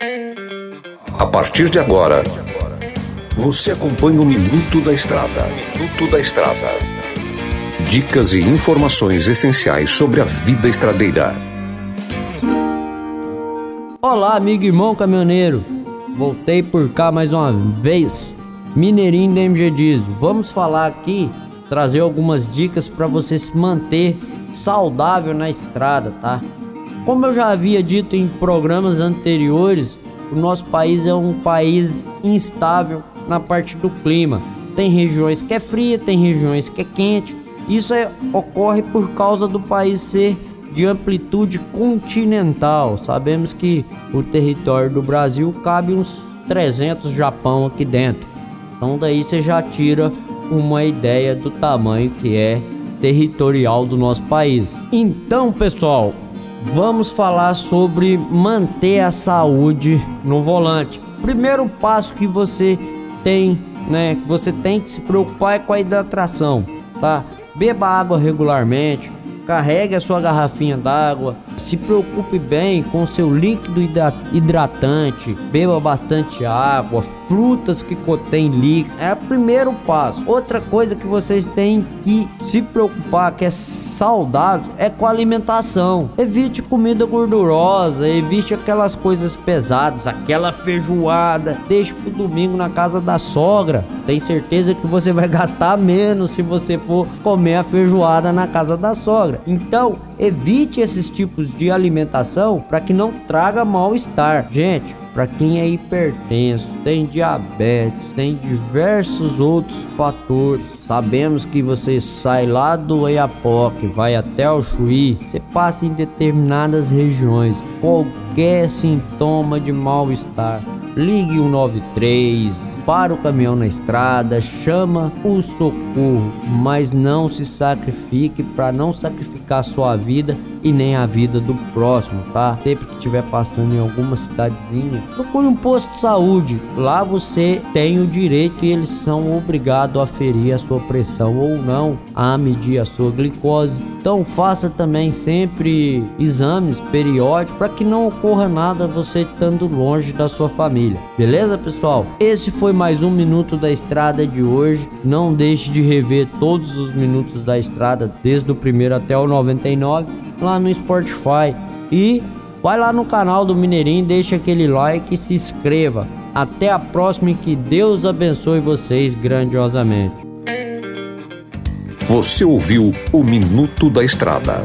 A partir de agora, você acompanha o Minuto da Estrada. Minuto da Estrada. Dicas e informações essenciais sobre a vida estradeira. Olá, amigo e irmão caminhoneiro. Voltei por cá mais uma vez. Mineirinho da MG Diesel. Vamos falar aqui, trazer algumas dicas para você se manter saudável na estrada, tá? Como eu já havia dito em programas anteriores, o nosso país é um país instável na parte do clima. Tem regiões que é fria, tem regiões que é quente. Isso é, ocorre por causa do país ser de amplitude continental. Sabemos que o território do Brasil cabe uns 300 Japão aqui dentro. Então daí você já tira uma ideia do tamanho que é territorial do nosso país. Então, pessoal, vamos falar sobre manter a saúde no volante. Primeiro passo que você tem, né, que você tem que se preocupar é com a hidratação, tá? Beba água regularmente, carregue a sua garrafinha d'água, se preocupe bem com seu líquido hidratante, beba bastante água, frutas que contêm líquido. É o primeiro passo. Outra coisa que vocês têm que se preocupar que é saudável é com a alimentação. Evite comida gordurosa, evite aquelas coisas pesadas, aquela feijoada. Deixe pro domingo na casa da sogra. Tem certeza que você vai gastar menos se você for comer a feijoada na casa da sogra. Então, evite esses tipos de alimentação para que não traga mal-estar. Gente, para quem é hipertenso, tem diabetes, tem diversos outros fatores. Sabemos que você sai lá do Oiapoque, vai até o Chuí, você passa em determinadas regiões. Qualquer sintoma de mal-estar, ligue 193 para o caminhão na estrada, chama o socorro, mas não se sacrifique para não sacrificar sua vida e nem a vida do próximo, tá? Sempre que estiver passando em alguma cidadezinha, procure um posto de saúde. Lá você tem o direito e eles são obrigados a ferir a sua pressão ou não, a medir a sua glicose. Então faça também sempre exames periódicos para que não ocorra nada você estando longe da sua família. Beleza, pessoal? Esse foi mais um minuto da estrada de hoje. Não deixe de rever todos os minutos da estrada, desde o primeiro até o 99, lá no Spotify. E vai lá no canal do Mineirinho, deixa aquele like e se inscreva. Até a próxima e que Deus abençoe vocês grandiosamente. Você ouviu o Minuto da Estrada.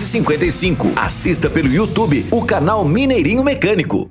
255. Assista pelo YouTube o canal Mineirinho Mecânico.